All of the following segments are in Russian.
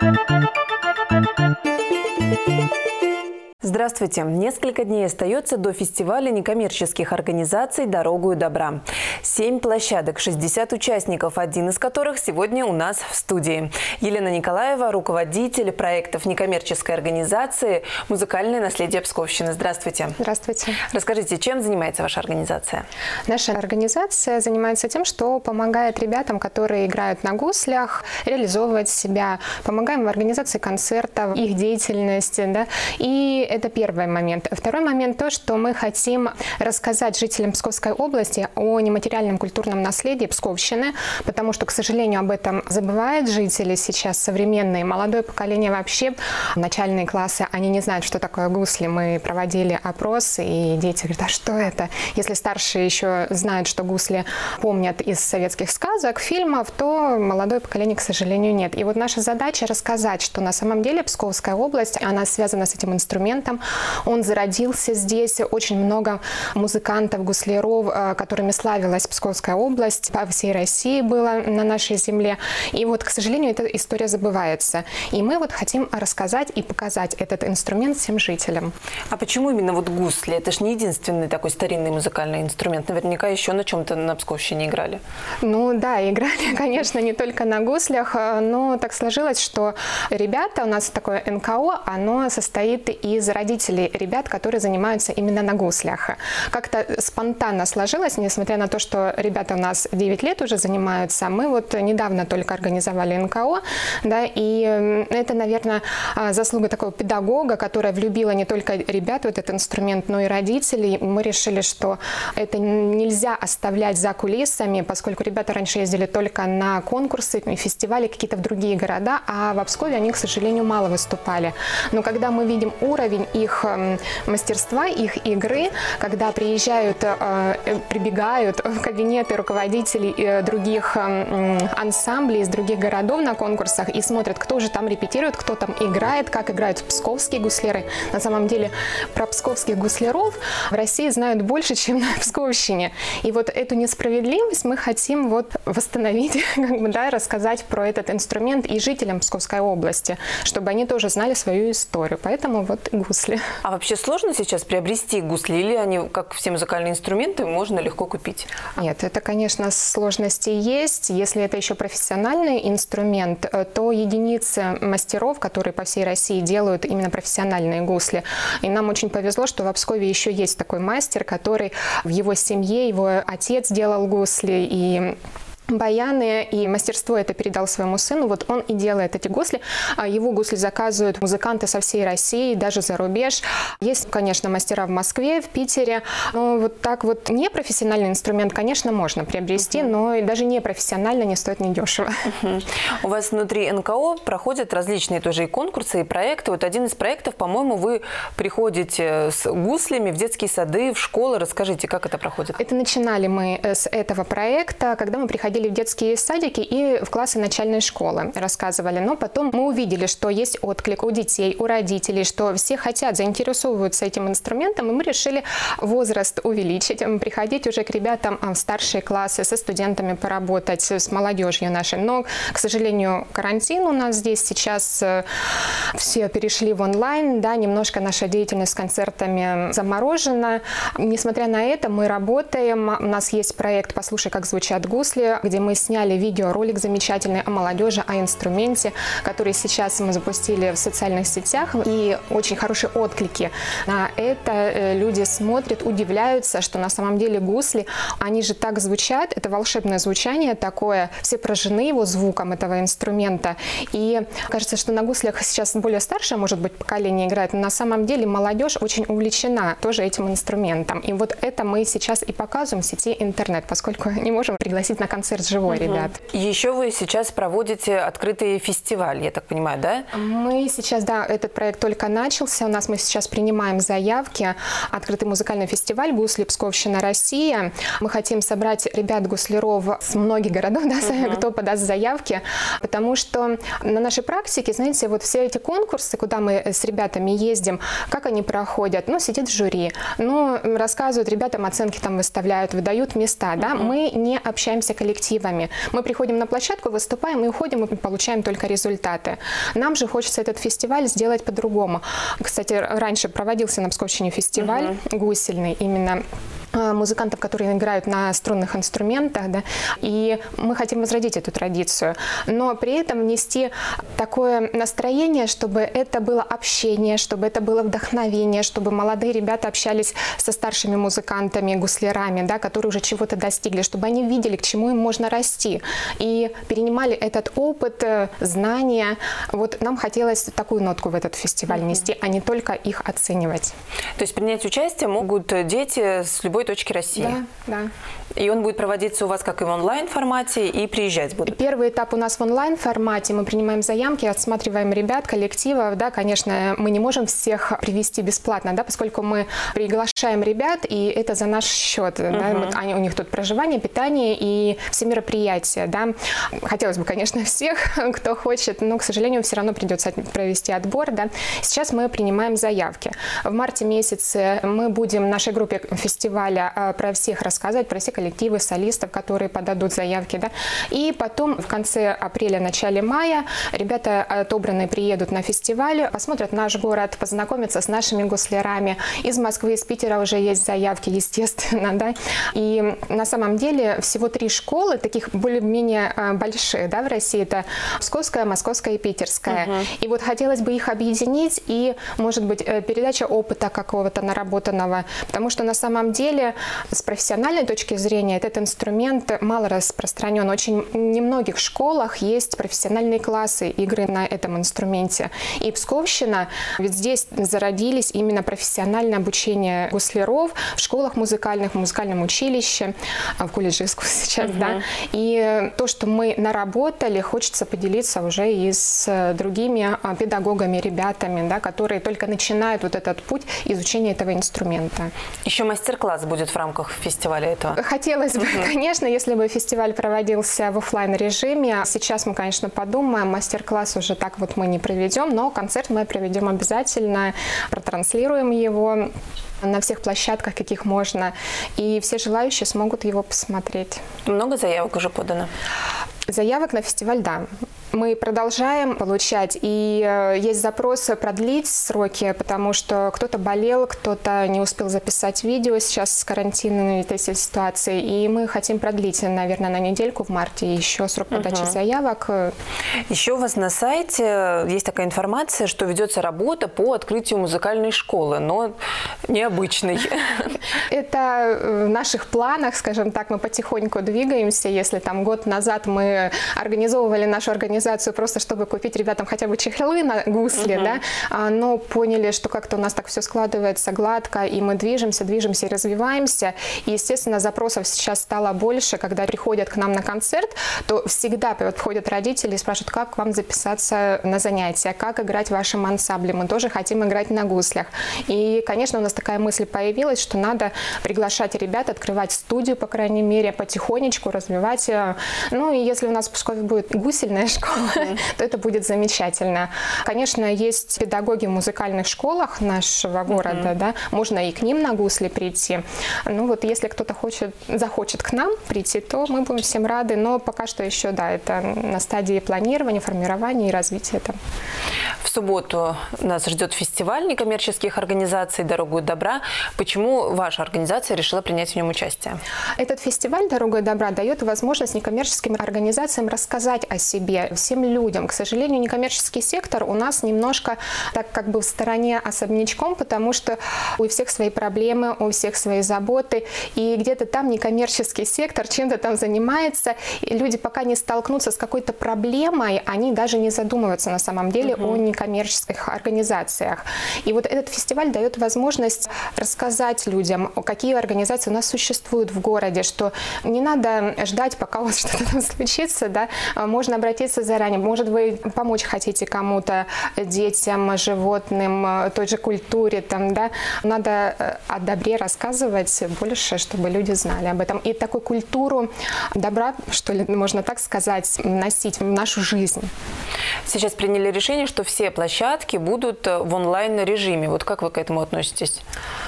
Thank you. Здравствуйте! Несколько дней остается до фестиваля некоммерческих организаций «Дорогу и добра». Семь площадок, 60 участников, один из которых сегодня у нас в студии. Елена Николаева, руководитель проектов некоммерческой организации «Музыкальное наследие Псковщины». Здравствуйте! Здравствуйте! Расскажите, чем занимается ваша организация? Наша организация занимается тем, что помогает ребятам, которые играют на гуслях, реализовывать себя. Помогаем в организации концертов, их деятельности. Да? И это первый момент. Второй момент то, что мы хотим рассказать жителям Псковской области о нематериальном культурном наследии Псковщины, потому что, к сожалению, об этом забывают жители сейчас современные. Молодое поколение вообще, начальные классы, они не знают, что такое гусли. Мы проводили опрос, и дети говорят, а что это? Если старшие еще знают, что гусли помнят из советских сказок, фильмов, то молодое поколение, к сожалению, нет. И вот наша задача рассказать, что на самом деле Псковская область, она связана с этим инструментом, музыкантом. Он зародился здесь. Очень много музыкантов, гусляров, э, которыми славилась Псковская область. По всей России было на нашей земле. И вот, к сожалению, эта история забывается. И мы вот хотим рассказать и показать этот инструмент всем жителям. А почему именно вот гусли? Это же не единственный такой старинный музыкальный инструмент. Наверняка еще на чем-то на Псковщине играли. Ну да, играли, конечно, не только на гуслях, э, но так сложилось, что ребята, у нас такое НКО, оно состоит из родителей ребят, которые занимаются именно на гуслях. Как-то спонтанно сложилось, несмотря на то, что ребята у нас 9 лет уже занимаются, мы вот недавно только организовали НКО, да, и это, наверное, а, заслуга такого педагога, которая влюбила не только ребят в этот инструмент, но и родителей. Мы решили, что это нельзя оставлять за кулисами, поскольку ребята раньше ездили только на конкурсы, фестивали, какие-то в другие города, а в Обскове они, к сожалению, мало выступали. Но когда мы видим уровень их эм, мастерства, их игры, когда приезжают, э, э, прибегают в кабинеты руководителей э, других эм, ансамблей из других городов на конкурсах и смотрят, кто же там репетирует, кто там играет, как играют псковские гусляры. На самом деле про псковских гусляров в России знают больше, чем на Псковщине. И вот эту несправедливость мы хотим вот восстановить, как бы, да, рассказать про этот инструмент и жителям Псковской области, чтобы они тоже знали свою историю. Поэтому вот гусли. А вообще сложно сейчас приобрести гусли или они, как все музыкальные инструменты, можно легко купить? Нет, это, конечно, сложности есть. Если это еще профессиональный инструмент, э, то единицы мастеров, которые по всей России делают именно профессиональные гусли. И нам очень повезло, что в Обскове еще есть такой мастер, который в его семье, его отец делал гусли, и баяны и мастерство это передал своему сыну. Вот он и делает эти гусли. А его гусли заказывают музыканты со всей России, даже за рубеж. Есть, конечно, мастера в Москве, в Питере. Но вот так вот непрофессиональный инструмент, конечно, можно приобрести, uh-huh. но и даже непрофессионально не стоит недешево. Uh-huh. У вас внутри НКО проходят различные тоже и конкурсы, и проекты. Вот один из проектов, по-моему, вы приходите с гуслями в детские сады, в школы. Расскажите, как это проходит? Это начинали мы э, с этого проекта, когда мы приходили ходили в детские садики и в классы начальной школы, рассказывали. Но потом мы увидели, что есть отклик у детей, у родителей, что все хотят, заинтересовываются этим инструментом, и мы решили возраст увеличить, приходить уже к ребятам в старшие классы, со студентами поработать, с молодежью нашей. Но, к сожалению, карантин у нас здесь сейчас, э, все перешли в онлайн, да, немножко наша деятельность с концертами заморожена. Несмотря на это, мы работаем, у нас есть проект «Послушай, как звучат гусли», где мы сняли видеоролик замечательный о молодежи, о инструменте, который сейчас мы запустили в социальных сетях. И очень хорошие отклики на это. Э, люди смотрят, удивляются, что на самом деле гусли, они же так звучат, это волшебное звучание такое, все поражены его звуком этого инструмента. И кажется, что на гуслях сейчас более старшее, может быть, поколение играет, но на самом деле молодежь очень увлечена тоже этим инструментом. И вот это мы сейчас и показываем в сети интернет, поскольку не можем пригласить на концерт концерт живой, угу. ребят. Еще вы сейчас проводите открытый фестиваль, я так понимаю, да? Мы сейчас, да, этот проект только начался. У нас мы сейчас принимаем заявки. Открытый музыкальный фестиваль «Гусли Псковщина Россия». Мы хотим собрать ребят гусляров с многих городов, да, угу. кто подаст заявки, потому что на нашей практике, знаете, вот все эти конкурсы, куда мы с ребятами ездим, как они проходят? Ну, сидит жюри, ну, рассказывают ребятам, оценки там выставляют, выдают места, да, мы не общаемся коллективно коллективами. Мы приходим на площадку, выступаем и уходим, и получаем только результаты. Нам же хочется этот фестиваль сделать по-другому. Кстати, раньше проводился на Псковщине фестиваль uh-huh. гусельный, именно музыкантов, которые играют на струнных инструментах, да, и мы хотим возродить эту традицию, но при этом внести такое настроение, чтобы это было общение, чтобы это было вдохновение, чтобы молодые ребята общались со старшими музыкантами, гуслярами, да, которые уже чего-то достигли, чтобы они видели, к чему им можно расти, и перенимали этот опыт, э, знания. Вот нам хотелось такую нотку в этот фестиваль нести, а не только их оценивать. То есть принять участие могут дети с любой любой точке России. Да, да. И он будет проводиться у вас как и в онлайн-формате, и приезжать будут? Первый этап у нас в онлайн-формате. Мы принимаем заявки, отсматриваем ребят, коллективов. Да, конечно, мы не можем всех привести бесплатно, да, поскольку мы приглашаем ребят, и это за наш счет. Uh-huh. Да, вот они, у них тут проживание, питание и все мероприятия. Да. Хотелось бы, конечно, всех, кто хочет, но, к сожалению, все равно придется провести отбор. Да. Сейчас мы принимаем заявки. В марте месяце мы будем в нашей группе фестиваля э, про всех рассказывать, про все коллективы солистов, которые подадут заявки. Да? И потом в конце апреля, начале мая ребята отобранные приедут на фестиваль, посмотрят наш город, познакомятся с нашими гуслярами. Из Москвы, из Питера уже есть заявки, естественно. Да? И на самом деле всего три школы, таких более-менее а, больших да, в России. Это Псковская, Московская и Питерская. Угу. И вот хотелось бы их объединить и, может быть, э, передача опыта какого-то наработанного. Потому что на самом деле с профессиональной точки зрения этот инструмент мало распространен. Очень немногих школах есть профессиональные классы игры на этом инструменте. И Псковщина, ведь здесь зародились именно профессиональное обучение гусляров в школах музыкальных, в музыкальном училище, а, в колледже искусств сейчас, угу. да. И то, что мы наработали, хочется поделиться уже и с другими а, педагогами, ребятами, да, которые только начинают вот этот путь изучения этого инструмента. Еще мастер-класс будет в рамках фестиваля этого? Хотелось бы, конечно, если бы фестиваль проводился в офлайн режиме. Сейчас мы, конечно, подумаем, мастер-класс уже так вот мы не проведем, но концерт мы проведем обязательно, протранслируем его на всех площадках, каких можно, и все желающие смогут его посмотреть. Много заявок уже подано? Заявок на фестиваль, да. Мы продолжаем получать, и э, есть запросы продлить сроки, потому что кто-то болел, кто-то не успел записать видео сейчас с карантинной этой ситуации, и мы хотим продлить, наверное, на недельку в марте еще срок подачи угу. заявок. Еще у вас на сайте есть такая информация, что ведется работа по открытию музыкальной школы, но необычной. Это в наших планах, скажем так, мы потихоньку двигаемся. Если там год назад мы организовывали нашу организацию, организацию просто, чтобы купить ребятам хотя бы чехлы на гусли, uh-huh. да, а, но поняли, что как-то у нас так все складывается гладко, и мы движемся, движемся и развиваемся. И, естественно, запросов сейчас стало больше, когда приходят к нам на концерт, то всегда подходят родители и спрашивают, как вам записаться на занятия, как играть в вашем ансамбле. Мы тоже хотим играть на гуслях. И, конечно, у нас такая мысль появилась, что надо приглашать ребят, открывать студию, по крайней мере, потихонечку развивать. Э, ну и если у нас в Пскове будет гусельная школа, то это будет замечательно. Конечно, есть педагоги в музыкальных школах нашего города, да, можно и к ним на гусли прийти. Ну вот если кто-то хочет, захочет к нам прийти, то мы будем всем рады, но пока что еще, да, это на стадии планирования, формирования и развития. Там. В субботу нас ждет фестиваль некоммерческих организаций «Дорогу добра». Почему ваша организация решила принять в нем участие? Этот фестиваль «Дорога добра» дает возможность некоммерческим организациям рассказать о себе, всем людям. К сожалению, некоммерческий сектор у нас немножко так как бы в стороне особнячком, потому что у всех свои проблемы, у всех свои заботы, и где-то там некоммерческий сектор чем-то там занимается, и люди пока не столкнутся с какой-то проблемой, они даже не задумываются на самом деле угу. о некоммерческих организациях. И вот этот фестиваль дает возможность рассказать людям, какие организации у нас существуют в городе, что не надо ждать, пока у вас что-то там случится, да, можно обратиться заранее. Может, вы помочь хотите кому-то, детям, животным, той же культуре, там, да, надо э, о добре рассказывать больше, чтобы люди знали об этом. И такую культуру добра, что ли, можно так сказать, носить в нашу жизнь. Сейчас приняли решение, что все площадки будут э, в онлайн-режиме. Вот как вы к этому относитесь?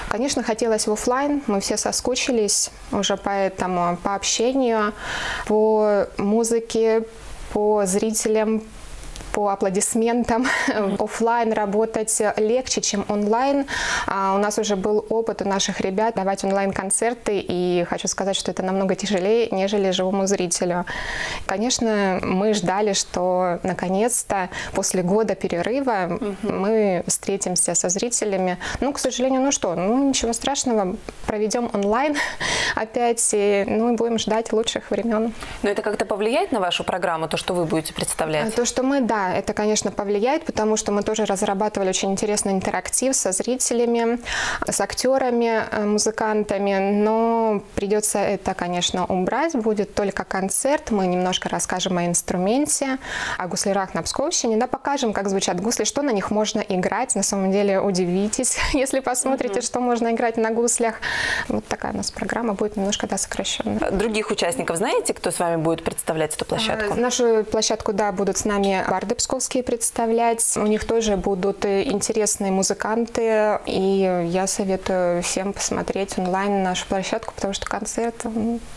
Конечно, хотелось в офлайн, мы все соскучились уже поэтому по общению, по музыке, по зрителям, по аплодисментам. Оффлайн работать легче, чем онлайн. А у нас уже был опыт у наших ребят давать онлайн-концерты, и хочу сказать, что это намного тяжелее, нежели живому зрителю. Конечно, мы ждали, что наконец-то после года перерыва мы встретимся со зрителями. Ну, к сожалению, ну что, ну ничего страшного, проведем онлайн опять, и, ну и будем ждать лучших времен. Но это как-то повлияет на вашу программу, то, что вы будете представлять? То, что мы, да, это, конечно, повлияет, потому что мы тоже разрабатывали очень интересный интерактив со зрителями, с актерами, э, музыкантами, но придется это, конечно, убрать. Будет только концерт, мы немножко расскажем о инструменте, о гуслярах на Псковщине, да, покажем, как звучат гусли, что на них можно играть. На самом деле удивитесь, если посмотрите, mm-hmm. что можно играть на гуслях. Вот такая у нас программа будет немножко да, сокращенная. Других участников знаете, кто с вами будет представлять эту площадку? Э, нашу площадку, да, будут с нами барды барды псковские представлять. У них тоже будут интересные музыканты, и я советую всем посмотреть онлайн нашу площадку, потому что концерт,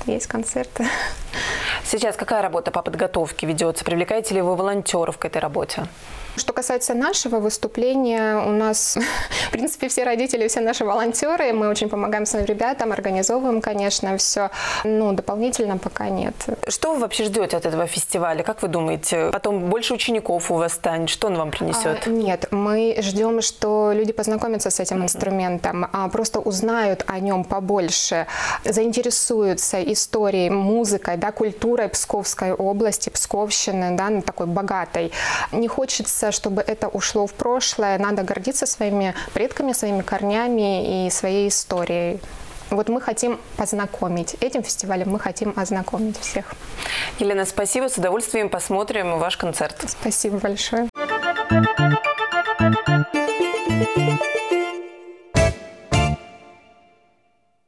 есть концерты. Сейчас какая работа по подготовке ведется? Привлекаете ли вы волонтеров к этой работе? Что касается нашего выступления, у нас, в принципе, все родители, все наши волонтеры, мы очень помогаем своим ребятам, организовываем, конечно, все. Ну, дополнительно пока нет. Что вы вообще ждете от этого фестиваля? Как вы думаете? Потом больше учеников у вас станет? Что он вам принесет? А, нет, мы ждем, что люди познакомятся с этим инструментом, а просто узнают о нем побольше, заинтересуются историей, музыкой, да, культурой Псковской области, Псковщины, да, такой богатой. Не хочется, чтобы это ушло в прошлое. Надо гордиться своими предками, своими корнями и своей историей. Вот мы хотим познакомить. Этим фестивалем мы хотим ознакомить всех. Елена, спасибо. С удовольствием посмотрим ваш концерт. Спасибо большое.